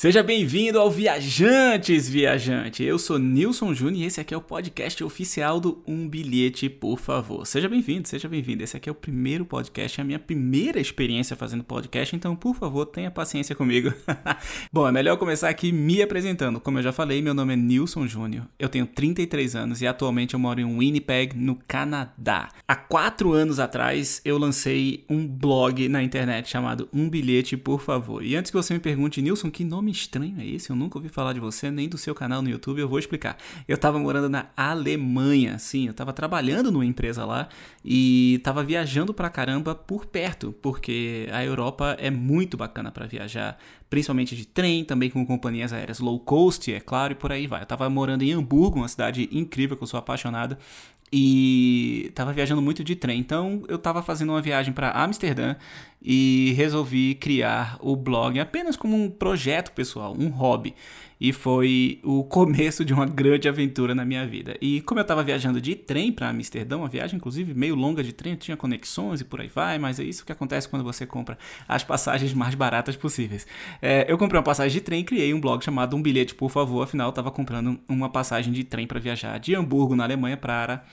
Seja bem-vindo ao Viajantes Viajante. Eu sou Nilson Júnior e esse aqui é o podcast oficial do Um Bilhete, por favor. Seja bem-vindo, seja bem-vindo. Esse aqui é o primeiro podcast, é a minha primeira experiência fazendo podcast, então, por favor, tenha paciência comigo. Bom, é melhor começar aqui me apresentando. Como eu já falei, meu nome é Nilson Júnior. Eu tenho 33 anos e atualmente eu moro em Winnipeg, no Canadá. Há quatro anos atrás, eu lancei um blog na internet chamado Um Bilhete, por favor. E antes que você me pergunte, Nilson, que nome nome estranho é esse? Eu nunca ouvi falar de você, nem do seu canal no YouTube, eu vou explicar. Eu tava morando na Alemanha, sim, eu tava trabalhando numa empresa lá e tava viajando pra caramba por perto, porque a Europa é muito bacana para viajar, principalmente de trem, também com companhias aéreas low cost, é claro, e por aí vai. Eu tava morando em Hamburgo, uma cidade incrível que eu sou apaixonado, e tava viajando muito de trem. Então eu tava fazendo uma viagem para Amsterdã e resolvi criar o blog apenas como um projeto pessoal, um hobby. E foi o começo de uma grande aventura na minha vida. E como eu estava viajando de trem para Amsterdã, uma viagem inclusive meio longa de trem, tinha conexões e por aí vai, mas é isso que acontece quando você compra as passagens mais baratas possíveis. É, eu comprei uma passagem de trem e criei um blog chamado Um Bilhete, por favor. Afinal, estava comprando uma passagem de trem para viajar de Hamburgo, na Alemanha, para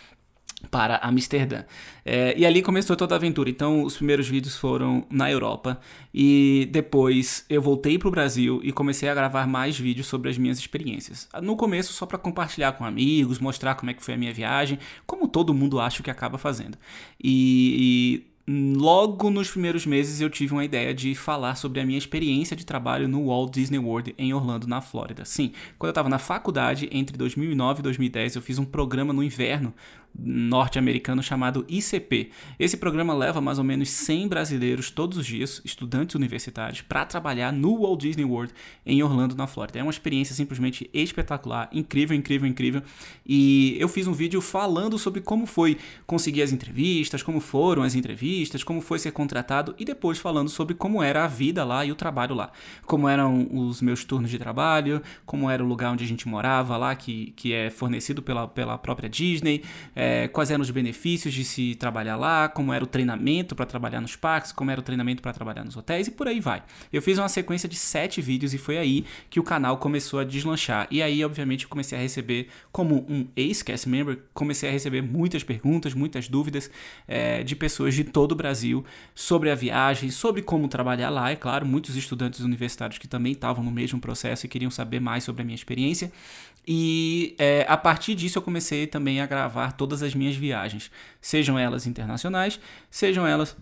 para Amsterdã. É, e ali começou toda a aventura. Então, os primeiros vídeos foram na Europa e depois eu voltei para o Brasil e comecei a gravar mais vídeos sobre as minhas experiências. No começo, só para compartilhar com amigos, mostrar como é que foi a minha viagem, como todo mundo acha que acaba fazendo. E, e Logo nos primeiros meses eu tive uma ideia de falar sobre a minha experiência de trabalho no Walt Disney World em Orlando, na Flórida. Sim, quando eu estava na faculdade, entre 2009 e 2010, eu fiz um programa no inverno norte-americano chamado ICP. Esse programa leva mais ou menos 100 brasileiros todos os dias, estudantes universitários, para trabalhar no Walt Disney World em Orlando, na Flórida. É uma experiência simplesmente espetacular, incrível, incrível, incrível. E eu fiz um vídeo falando sobre como foi conseguir as entrevistas, como foram as entrevistas, como foi ser contratado e depois falando sobre como era a vida lá e o trabalho lá. Como eram os meus turnos de trabalho, como era o lugar onde a gente morava lá, que, que é fornecido pela, pela própria Disney. É, é, quais eram os benefícios de se trabalhar lá, como era o treinamento para trabalhar nos parques, como era o treinamento para trabalhar nos hotéis e por aí vai. Eu fiz uma sequência de sete vídeos e foi aí que o canal começou a deslanchar. E aí, obviamente, comecei a receber, como um ex-cast member, comecei a receber muitas perguntas, muitas dúvidas é, de pessoas de todo o Brasil sobre a viagem, sobre como trabalhar lá. É claro, muitos estudantes universitários que também estavam no mesmo processo e queriam saber mais sobre a minha experiência. E é, a partir disso eu comecei também a gravar todas as minhas viagens, sejam elas internacionais, sejam elas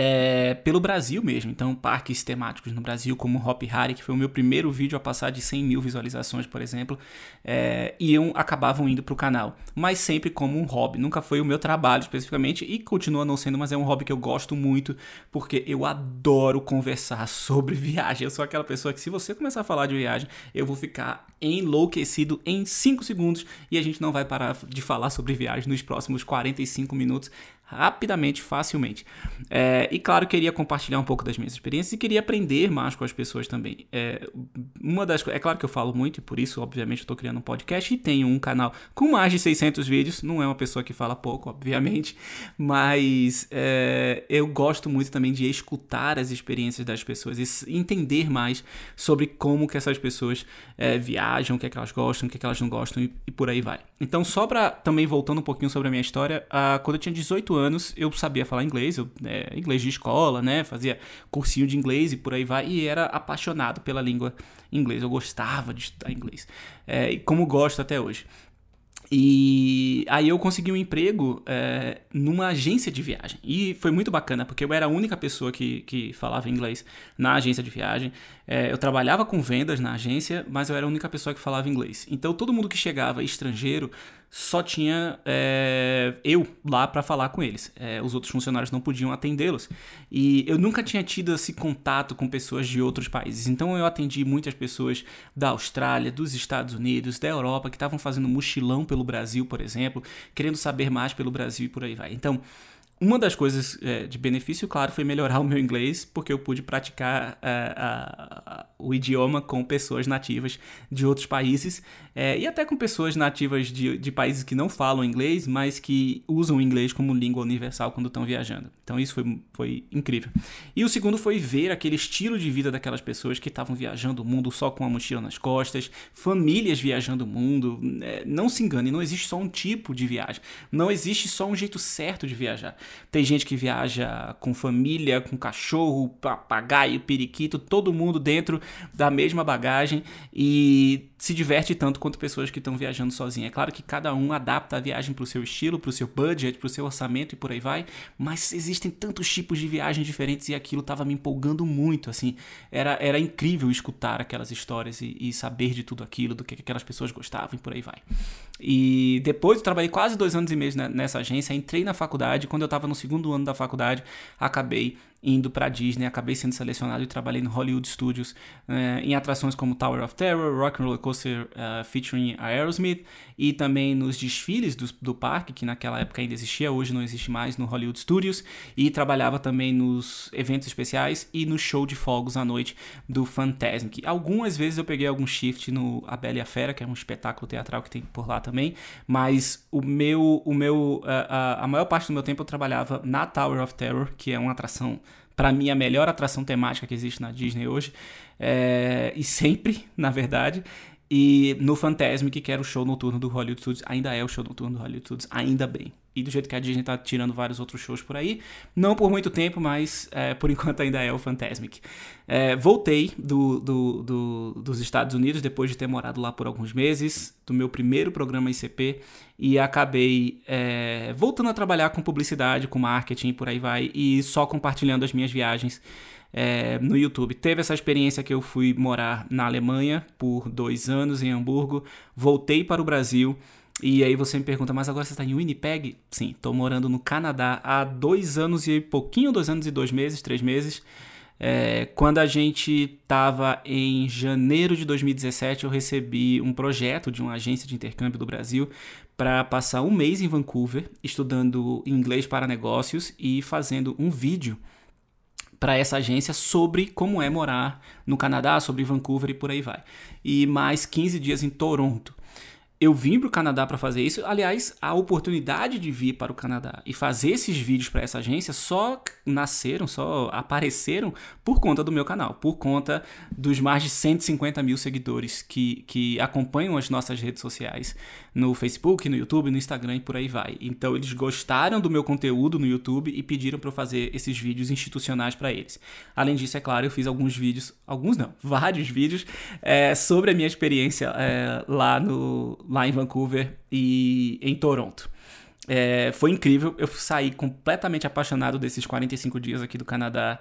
é, pelo Brasil mesmo. Então, parques temáticos no Brasil, como Hop Harry, que foi o meu primeiro vídeo a passar de 100 mil visualizações, por exemplo, é, iam, acabavam indo para o canal. Mas sempre como um hobby. Nunca foi o meu trabalho especificamente e continua não sendo, mas é um hobby que eu gosto muito porque eu adoro conversar sobre viagem. Eu sou aquela pessoa que, se você começar a falar de viagem, eu vou ficar enlouquecido em 5 segundos e a gente não vai parar de falar sobre viagem nos próximos 45 minutos rapidamente, facilmente. É, e claro, queria compartilhar um pouco das minhas experiências e queria aprender mais com as pessoas também. É, uma das é claro que eu falo muito e por isso, obviamente, estou criando um podcast e tenho um canal com mais de 600 vídeos. Não é uma pessoa que fala pouco, obviamente, mas é, eu gosto muito também de escutar as experiências das pessoas e entender mais sobre como que essas pessoas é, viajam, o que é que elas gostam, o que é que elas não gostam e, e por aí vai. Então, só para também voltando um pouquinho sobre a minha história, a, quando eu tinha 18 anos eu sabia falar inglês, eu, é, inglês de escola, né? Fazia cursinho de inglês e por aí vai, e era apaixonado pela língua inglesa. Eu gostava de estudar inglês, é, como gosto até hoje. E aí eu consegui um emprego é, numa agência de viagem. E foi muito bacana, porque eu era a única pessoa que, que falava inglês na agência de viagem. É, eu trabalhava com vendas na agência, mas eu era a única pessoa que falava inglês. Então todo mundo que chegava estrangeiro só tinha é, eu lá para falar com eles. É, os outros funcionários não podiam atendê-los. E eu nunca tinha tido esse contato com pessoas de outros países. Então eu atendi muitas pessoas da Austrália, dos Estados Unidos, da Europa, que estavam fazendo mochilão pelo Brasil, por exemplo, querendo saber mais pelo Brasil e por aí vai. Então uma das coisas é, de benefício, claro, foi melhorar o meu inglês, porque eu pude praticar é, a, a, o idioma com pessoas nativas de outros países é, e até com pessoas nativas de, de países que não falam inglês, mas que usam o inglês como língua universal quando estão viajando. Então isso foi, foi incrível. E o segundo foi ver aquele estilo de vida daquelas pessoas que estavam viajando o mundo só com a mochila nas costas, famílias viajando o mundo. É, não se engane, não existe só um tipo de viagem, não existe só um jeito certo de viajar. Tem gente que viaja com família, com cachorro, papagaio, periquito, todo mundo dentro da mesma bagagem e se diverte tanto quanto pessoas que estão viajando sozinhas. É claro que cada um adapta a viagem para o seu estilo, para o seu budget, para o seu orçamento e por aí vai, mas existem tantos tipos de viagens diferentes e aquilo estava me empolgando muito, assim, era, era incrível escutar aquelas histórias e, e saber de tudo aquilo, do que aquelas pessoas gostavam e por aí vai. E depois eu trabalhei quase dois anos e meio nessa agência, entrei na faculdade, quando eu estava no segundo ano da faculdade, acabei indo para Disney, acabei sendo selecionado e trabalhei no Hollywood Studios uh, em atrações como Tower of Terror, Rock and Roller Coaster uh, featuring Aerosmith e também nos desfiles do, do, parque, que naquela época ainda existia, hoje não existe mais, no Hollywood Studios, e trabalhava também nos eventos especiais e no show de fogos à noite do Fantasmic. Algumas vezes eu peguei algum shift no A Bela e a Fera, que é um espetáculo teatral que tem por lá também, mas o meu, o meu, uh, a maior parte do meu tempo eu trabalhava na Tower of Terror, que é uma atração para mim, a melhor atração temática que existe na Disney hoje. É, e sempre, na verdade. E no Fantasmic, que era o show noturno do Hollywood Studios, ainda é o show noturno do Hollywood Studios, ainda bem. E do jeito que a Disney tá tirando vários outros shows por aí, não por muito tempo, mas é, por enquanto ainda é o Fantasmic. É, voltei do, do, do, dos Estados Unidos depois de ter morado lá por alguns meses, do meu primeiro programa ICP, e acabei é, voltando a trabalhar com publicidade, com marketing por aí vai, e só compartilhando as minhas viagens é, no YouTube. Teve essa experiência que eu fui morar na Alemanha por dois anos, em Hamburgo, voltei para o Brasil. E aí você me pergunta, mas agora você está em Winnipeg? Sim, estou morando no Canadá há dois anos e pouquinho, dois anos e dois meses, três meses. É, quando a gente estava em janeiro de 2017, eu recebi um projeto de uma agência de intercâmbio do Brasil para passar um mês em Vancouver, estudando inglês para negócios e fazendo um vídeo para essa agência sobre como é morar no Canadá, sobre Vancouver e por aí vai. E mais 15 dias em Toronto eu vim para o Canadá para fazer isso. Aliás, a oportunidade de vir para o Canadá e fazer esses vídeos para essa agência só nasceram, só apareceram por conta do meu canal, por conta dos mais de 150 mil seguidores que, que acompanham as nossas redes sociais no Facebook, no YouTube, no Instagram e por aí vai. Então, eles gostaram do meu conteúdo no YouTube e pediram para eu fazer esses vídeos institucionais para eles. Além disso, é claro, eu fiz alguns vídeos, alguns não, vários vídeos é, sobre a minha experiência é, lá no lá em Vancouver e em Toronto. É, foi incrível, eu saí completamente apaixonado desses 45 dias aqui do Canadá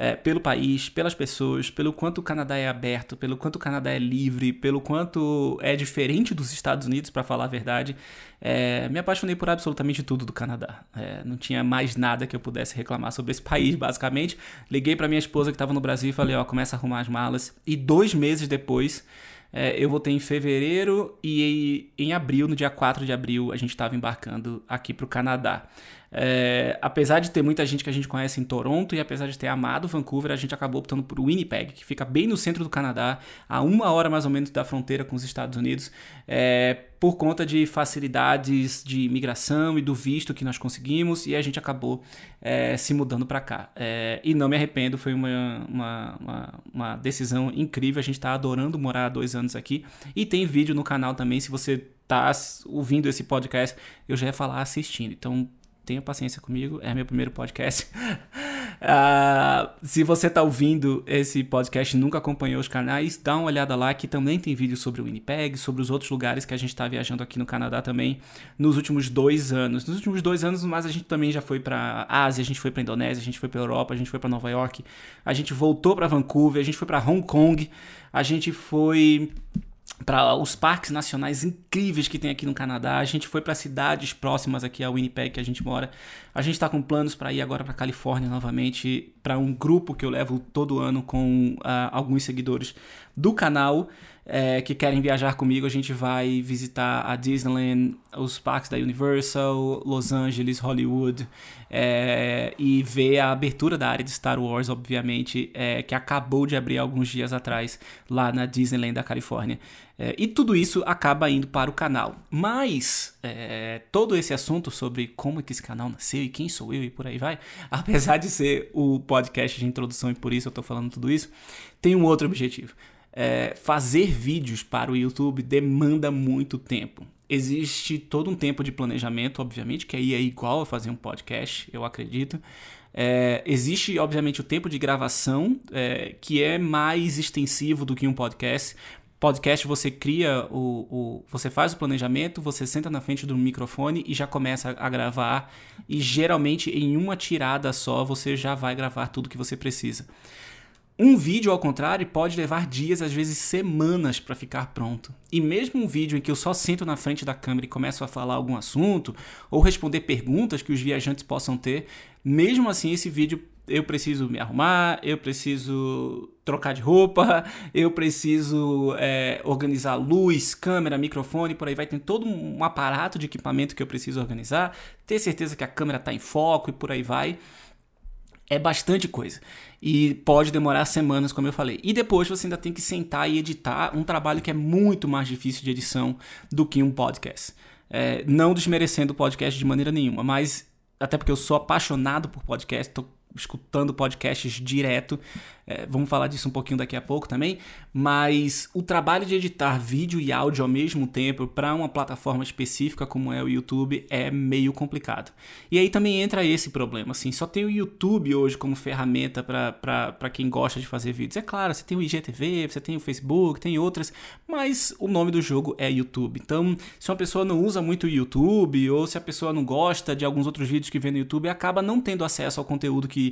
é, pelo país, pelas pessoas, pelo quanto o Canadá é aberto, pelo quanto o Canadá é livre, pelo quanto é diferente dos Estados Unidos, para falar a verdade. É, me apaixonei por absolutamente tudo do Canadá. É, não tinha mais nada que eu pudesse reclamar sobre esse país, basicamente. Liguei para minha esposa que estava no Brasil e falei: Ó, começa a arrumar as malas. E dois meses depois é, eu voltei em fevereiro e em abril, no dia 4 de abril, a gente estava embarcando aqui para o Canadá. É, apesar de ter muita gente que a gente conhece em Toronto e apesar de ter amado Vancouver, a gente acabou optando por Winnipeg, que fica bem no centro do Canadá, a uma hora mais ou menos da fronteira com os Estados Unidos, é, por conta de facilidades de imigração e do visto que nós conseguimos, e a gente acabou é, se mudando para cá. É, e não me arrependo, foi uma, uma, uma, uma decisão incrível, a gente está adorando morar há dois anos aqui, e tem vídeo no canal também, se você tá ouvindo esse podcast, eu já ia falar assistindo. Então, tenha paciência comigo, é meu primeiro podcast. uh, se você está ouvindo esse podcast e nunca acompanhou os canais, dá uma olhada lá que também tem vídeo sobre o Winnipeg, sobre os outros lugares que a gente está viajando aqui no Canadá também nos últimos dois anos. Nos últimos dois anos, mas a gente também já foi para Ásia, a gente foi para Indonésia, a gente foi para Europa, a gente foi para Nova York, a gente voltou para Vancouver, a gente foi para Hong Kong, a gente foi para os parques nacionais incríveis que tem aqui no Canadá. A gente foi para cidades próximas aqui a Winnipeg que a gente mora. A gente está com planos para ir agora para Califórnia novamente para um grupo que eu levo todo ano com uh, alguns seguidores do canal. É, que querem viajar comigo, a gente vai visitar a Disneyland, os parques da Universal, Los Angeles, Hollywood, é, e ver a abertura da área de Star Wars, obviamente, é, que acabou de abrir alguns dias atrás lá na Disneyland da Califórnia. É, e tudo isso acaba indo para o canal. Mas é, todo esse assunto sobre como é que esse canal nasceu e quem sou eu e por aí vai, apesar de ser o podcast de introdução e por isso eu estou falando tudo isso, tem um outro objetivo é, fazer vídeos para o YouTube demanda muito tempo. Existe todo um tempo de planejamento, obviamente, que aí é igual a fazer um podcast, eu acredito. É, existe, obviamente, o tempo de gravação, é, que é mais extensivo do que um podcast. Podcast você cria o, o, Você faz o planejamento, você senta na frente do microfone e já começa a gravar. E geralmente em uma tirada só você já vai gravar tudo que você precisa. Um vídeo, ao contrário, pode levar dias, às vezes semanas, para ficar pronto. E mesmo um vídeo em que eu só sento na frente da câmera e começo a falar algum assunto ou responder perguntas que os viajantes possam ter, mesmo assim esse vídeo eu preciso me arrumar, eu preciso trocar de roupa, eu preciso é, organizar luz, câmera, microfone, por aí vai. Tem todo um aparato de equipamento que eu preciso organizar, ter certeza que a câmera está em foco e por aí vai. É bastante coisa. E pode demorar semanas, como eu falei. E depois você ainda tem que sentar e editar um trabalho que é muito mais difícil de edição do que um podcast. É, não desmerecendo o podcast de maneira nenhuma, mas até porque eu sou apaixonado por podcast, tô escutando podcasts direto. É, vamos falar disso um pouquinho daqui a pouco também. Mas o trabalho de editar vídeo e áudio ao mesmo tempo para uma plataforma específica como é o YouTube é meio complicado. E aí também entra esse problema. Assim, só tem o YouTube hoje como ferramenta para quem gosta de fazer vídeos. É claro, você tem o IGTV, você tem o Facebook, tem outras, mas o nome do jogo é YouTube. Então, se uma pessoa não usa muito o YouTube ou se a pessoa não gosta de alguns outros vídeos que vê no YouTube, acaba não tendo acesso ao conteúdo que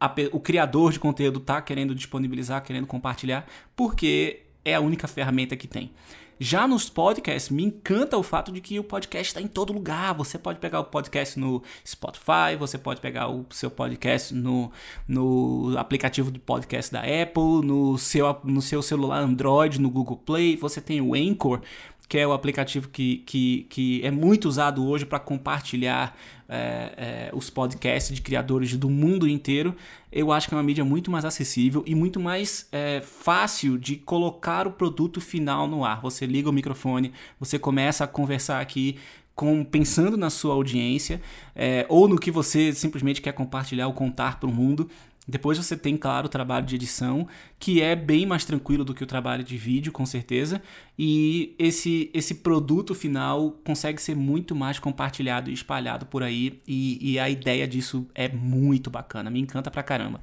a, o criador de conteúdo está querendo disponibilizar, querendo compartilhar, porque é a única ferramenta que tem. Já nos podcasts, me encanta o fato de que o podcast está em todo lugar. Você pode pegar o podcast no Spotify, você pode pegar o seu podcast no, no aplicativo de podcast da Apple, no seu, no seu celular Android, no Google Play. Você tem o Anchor, que é o aplicativo que, que, que é muito usado hoje para compartilhar é, é, os podcasts de criadores do mundo inteiro, eu acho que é uma mídia muito mais acessível e muito mais é, fácil de colocar o produto final no ar. Você liga o microfone, você começa a conversar aqui com, pensando na sua audiência é, ou no que você simplesmente quer compartilhar ou contar para o mundo. Depois você tem, claro, o trabalho de edição, que é bem mais tranquilo do que o trabalho de vídeo, com certeza. E esse, esse produto final consegue ser muito mais compartilhado e espalhado por aí. E, e a ideia disso é muito bacana, me encanta pra caramba.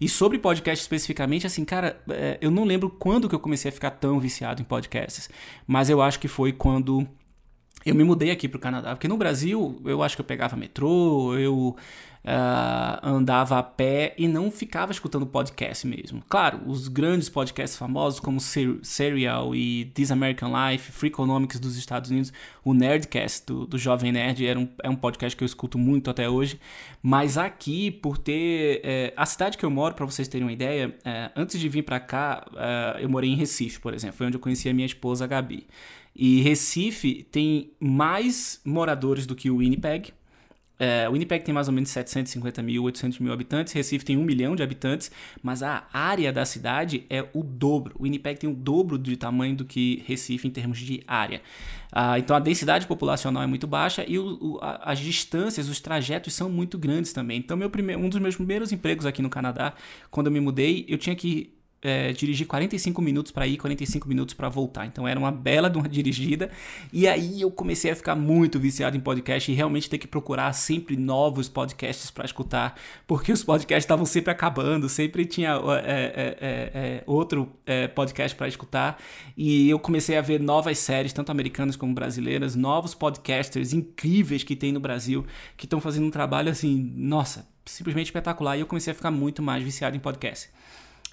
E sobre podcast especificamente, assim, cara, é, eu não lembro quando que eu comecei a ficar tão viciado em podcasts. Mas eu acho que foi quando eu me mudei aqui para o Canadá, porque no Brasil eu acho que eu pegava metrô, eu uh, andava a pé e não ficava escutando podcast mesmo. Claro, os grandes podcasts famosos como Serial e This American Life, Free Economics dos Estados Unidos, o Nerdcast do, do Jovem Nerd era um, é um podcast que eu escuto muito até hoje. Mas aqui, por ter. É, a cidade que eu moro, para vocês terem uma ideia, é, antes de vir para cá, é, eu morei em Recife, por exemplo. Foi onde eu conheci a minha esposa, a Gabi. E Recife tem mais moradores do que o Winnipeg. É, o Winnipeg tem mais ou menos 750 mil, 800 mil habitantes. Recife tem um milhão de habitantes, mas a área da cidade é o dobro. O Winnipeg tem o dobro de tamanho do que Recife em termos de área. Ah, então a densidade populacional é muito baixa e o, o, as distâncias, os trajetos são muito grandes também. Então meu primeiro, um dos meus primeiros empregos aqui no Canadá, quando eu me mudei, eu tinha que é, dirigir 45 minutos para ir, 45 minutos para voltar. Então era uma bela de uma dirigida. E aí eu comecei a ficar muito viciado em podcast e realmente ter que procurar sempre novos podcasts para escutar, porque os podcasts estavam sempre acabando, sempre tinha é, é, é, é outro é, podcast para escutar. E eu comecei a ver novas séries, tanto americanas como brasileiras, novos podcasters incríveis que tem no Brasil, que estão fazendo um trabalho assim, nossa, simplesmente espetacular. E eu comecei a ficar muito mais viciado em podcast.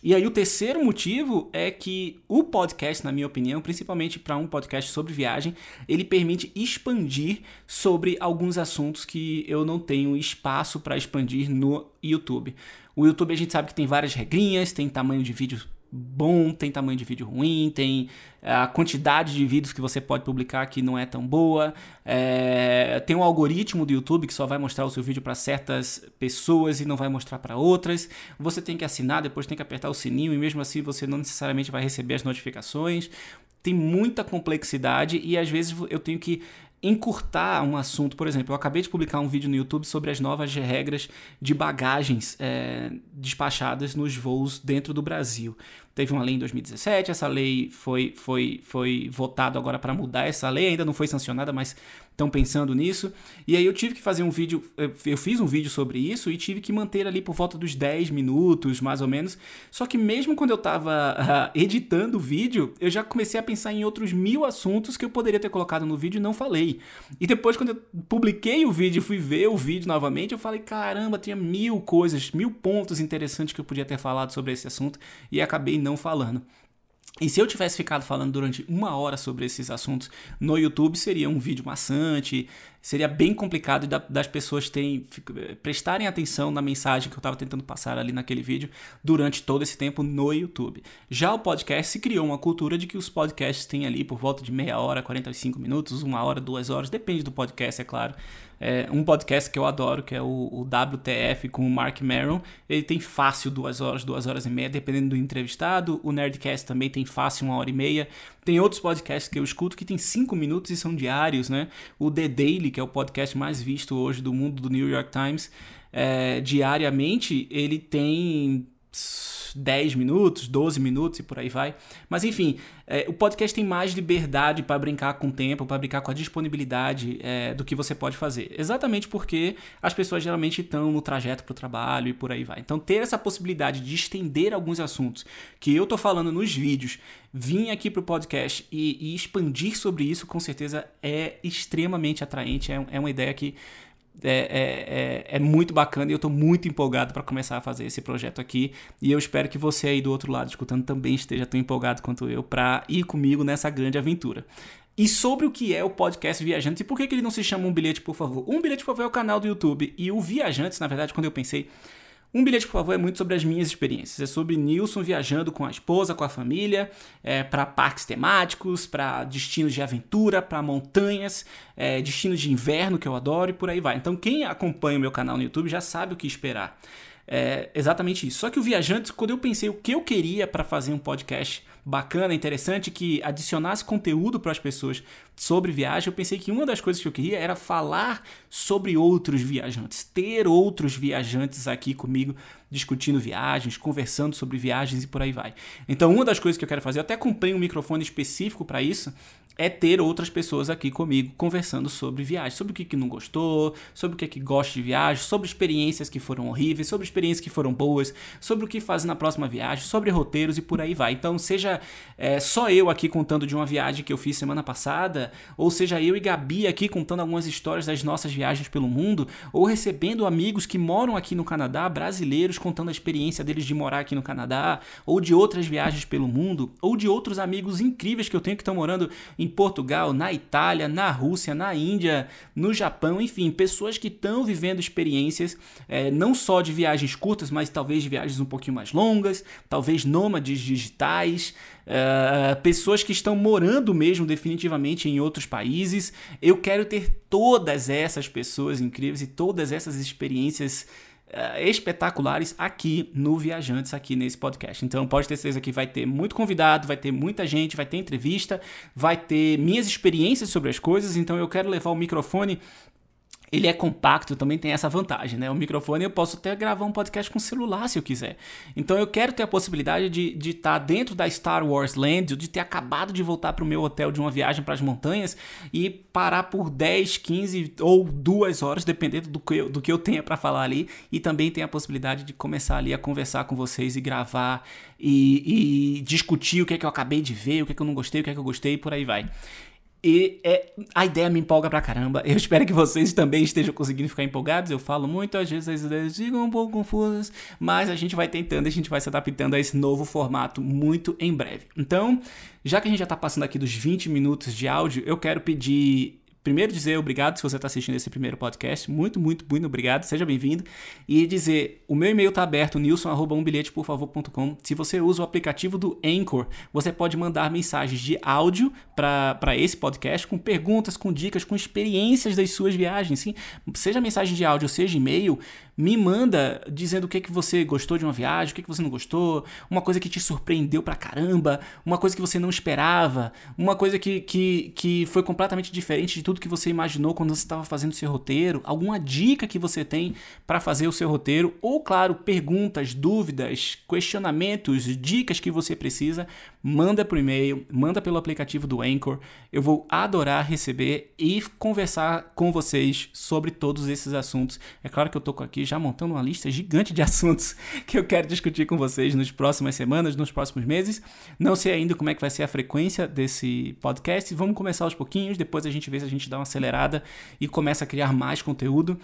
E aí o terceiro motivo é que o podcast, na minha opinião, principalmente para um podcast sobre viagem, ele permite expandir sobre alguns assuntos que eu não tenho espaço para expandir no YouTube. O YouTube a gente sabe que tem várias regrinhas, tem tamanho de vídeo bom, tem tamanho de vídeo ruim, tem a quantidade de vídeos que você pode publicar que não é tão boa, é, tem um algoritmo do YouTube que só vai mostrar o seu vídeo para certas pessoas e não vai mostrar para outras. Você tem que assinar, depois tem que apertar o sininho e mesmo assim você não necessariamente vai receber as notificações. Tem muita complexidade e às vezes eu tenho que encurtar um assunto. Por exemplo, eu acabei de publicar um vídeo no YouTube sobre as novas regras de bagagens é, despachadas nos voos dentro do Brasil. Teve uma lei em 2017, essa lei foi, foi, foi votado agora para mudar essa lei, ainda não foi sancionada, mas estão pensando nisso. E aí eu tive que fazer um vídeo, eu fiz um vídeo sobre isso e tive que manter ali por volta dos 10 minutos, mais ou menos. Só que mesmo quando eu estava uh, editando o vídeo, eu já comecei a pensar em outros mil assuntos que eu poderia ter colocado no vídeo e não falei. E depois, quando eu publiquei o vídeo e fui ver o vídeo novamente, eu falei: caramba, tinha mil coisas, mil pontos interessantes que eu podia ter falado sobre esse assunto e acabei não falando. E se eu tivesse ficado falando durante uma hora sobre esses assuntos no YouTube, seria um vídeo maçante, seria bem complicado das pessoas terem, prestarem atenção na mensagem que eu estava tentando passar ali naquele vídeo durante todo esse tempo no YouTube. Já o podcast se criou uma cultura de que os podcasts têm ali por volta de meia hora, 45 minutos, uma hora, duas horas, depende do podcast, é claro. É, um podcast que eu adoro, que é o, o, WTF com o Mark Maron. Ele tem fácil duas horas, duas horas e meia, dependendo do entrevistado. O Nerdcast também tem fácil uma hora e meia. Tem outros podcasts que eu escuto que tem cinco minutos e são diários, né? O The Daily, que é o podcast mais visto hoje do mundo do New York Times, é, diariamente ele tem 10 minutos, 12 minutos e por aí vai. Mas enfim, é, o podcast tem mais liberdade para brincar com o tempo, para brincar com a disponibilidade é, do que você pode fazer. Exatamente porque as pessoas geralmente estão no trajeto para o trabalho e por aí vai. Então, ter essa possibilidade de estender alguns assuntos que eu tô falando nos vídeos, vir aqui para o podcast e, e, expandir sobre isso, com certeza é extremamente atraente. É, é uma ideia que é, é, é, é, muito bacana e eu estou muito empolgado para começar a fazer esse projeto aqui. E eu espero que você aí do outro lado escutando também esteja tão empolgado quanto eu para ir comigo nessa grande aventura. E sobre o que é o podcast Viajantes e por que, que ele não se chama Um Bilhete, por favor? Um Bilhete, por favor, é o canal do YouTube. E o Viajantes, na verdade, quando eu pensei um bilhete, por favor, é muito sobre as minhas experiências. É sobre Nilson viajando com a esposa, com a família, é, para parques temáticos, para destinos de aventura, para montanhas, é, destinos de inverno que eu adoro e por aí vai. Então, quem acompanha o meu canal no YouTube já sabe o que esperar. É exatamente isso. Só que o Viajantes, quando eu pensei o que eu queria para fazer um podcast bacana, interessante, que adicionasse conteúdo para as pessoas sobre viagem, eu pensei que uma das coisas que eu queria era falar sobre outros viajantes, ter outros viajantes aqui comigo discutindo viagens, conversando sobre viagens e por aí vai. Então, uma das coisas que eu quero fazer, eu até comprei um microfone específico para isso, é ter outras pessoas aqui comigo conversando sobre viagem, sobre o que, que não gostou, sobre o que, que gosta de viagem, sobre experiências que foram horríveis, sobre experiências que foram boas, sobre o que fazer na próxima viagem, sobre roteiros e por aí vai. Então, seja é, só eu aqui contando de uma viagem que eu fiz semana passada, ou seja eu e Gabi aqui contando algumas histórias das nossas viagens pelo mundo, ou recebendo amigos que moram aqui no Canadá, brasileiros contando a experiência deles de morar aqui no Canadá, ou de outras viagens pelo mundo, ou de outros amigos incríveis que eu tenho que estão morando em Portugal, na Itália, na Rússia, na Índia, no Japão, enfim, pessoas que estão vivendo experiências é, não só de viagens curtas, mas talvez de viagens um pouquinho mais longas, talvez nômades digitais, é, pessoas que estão morando mesmo definitivamente em outros países. Eu quero ter todas essas pessoas incríveis e todas essas experiências uh, espetaculares aqui no Viajantes, aqui nesse podcast. Então pode ter certeza que vai ter muito convidado, vai ter muita gente, vai ter entrevista, vai ter minhas experiências sobre as coisas. Então eu quero levar o microfone ele é compacto, também tem essa vantagem, né? O microfone eu posso até gravar um podcast com celular se eu quiser. Então eu quero ter a possibilidade de estar de tá dentro da Star Wars Land, de ter acabado de voltar para o meu hotel de uma viagem para as montanhas e parar por 10, 15 ou 2 horas, dependendo do que eu, do que eu tenha para falar ali. E também tem a possibilidade de começar ali a conversar com vocês e gravar e, e discutir o que é que eu acabei de ver, o que é que eu não gostei, o que é que eu gostei e por aí vai. E é, a ideia me empolga pra caramba. Eu espero que vocês também estejam conseguindo ficar empolgados. Eu falo muito, às vezes as ideias ficam um pouco confusas, mas a gente vai tentando, a gente vai se adaptando a esse novo formato muito em breve. Então, já que a gente já tá passando aqui dos 20 minutos de áudio, eu quero pedir primeiro dizer obrigado se você está assistindo esse primeiro podcast. Muito, muito, muito obrigado. Seja bem-vindo. E dizer, o meu e-mail está aberto, nilson.umbilheteporfavor.com. Se você usa o aplicativo do Anchor, você pode mandar mensagens de áudio para esse podcast com perguntas, com dicas, com experiências das suas viagens. Sim? Seja mensagem de áudio, seja e-mail, me manda dizendo o que, que você gostou de uma viagem, o que, que você não gostou, uma coisa que te surpreendeu pra caramba, uma coisa que você não esperava, uma coisa que, que, que foi completamente diferente de tudo que você imaginou quando você estava fazendo seu roteiro, alguma dica que você tem para fazer o seu roteiro, ou, claro, perguntas, dúvidas, questionamentos, dicas que você precisa, manda por e-mail, manda pelo aplicativo do Anchor. Eu vou adorar receber e conversar com vocês sobre todos esses assuntos. É claro que eu tô aqui já montando uma lista gigante de assuntos que eu quero discutir com vocês nas próximas semanas, nos próximos meses. Não sei ainda como é que vai ser a frequência desse podcast. Vamos começar aos pouquinhos, depois a gente vê se a gente dá uma acelerada e começa a criar mais conteúdo.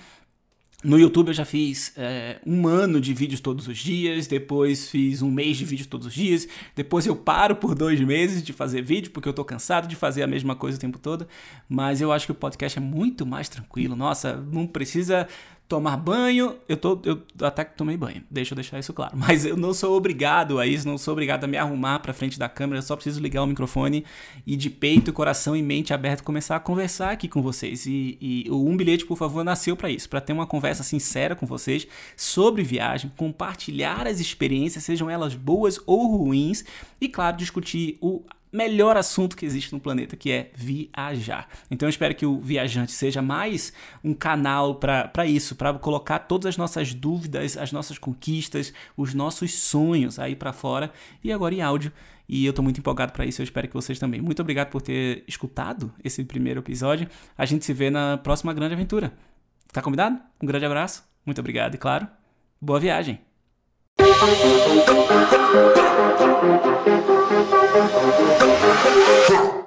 No YouTube eu já fiz é, um ano de vídeos todos os dias, depois fiz um mês de vídeos todos os dias, depois eu paro por dois meses de fazer vídeo, porque eu tô cansado de fazer a mesma coisa o tempo todo, mas eu acho que o podcast é muito mais tranquilo, nossa, não precisa tomar banho, eu, tô, eu até que tomei banho, deixa eu deixar isso claro. Mas eu não sou obrigado a isso, não sou obrigado a me arrumar pra frente da câmera, eu só preciso ligar o microfone e de peito, coração e mente aberto começar a conversar aqui com vocês. E, e o Um Bilhete, por favor, nasceu para isso, para ter uma conversa sincera com vocês sobre viagem, compartilhar as experiências, sejam elas boas ou ruins, e claro, discutir o melhor assunto que existe no planeta, que é viajar. Então eu espero que o Viajante seja mais um canal para isso, para colocar todas as nossas dúvidas, as nossas conquistas, os nossos sonhos aí para fora e agora em áudio. E eu tô muito empolgado para isso, eu espero que vocês também. Muito obrigado por ter escutado esse primeiro episódio. A gente se vê na próxima grande aventura. Tá combinado? Um grande abraço. Muito obrigado e claro, boa viagem. Huh.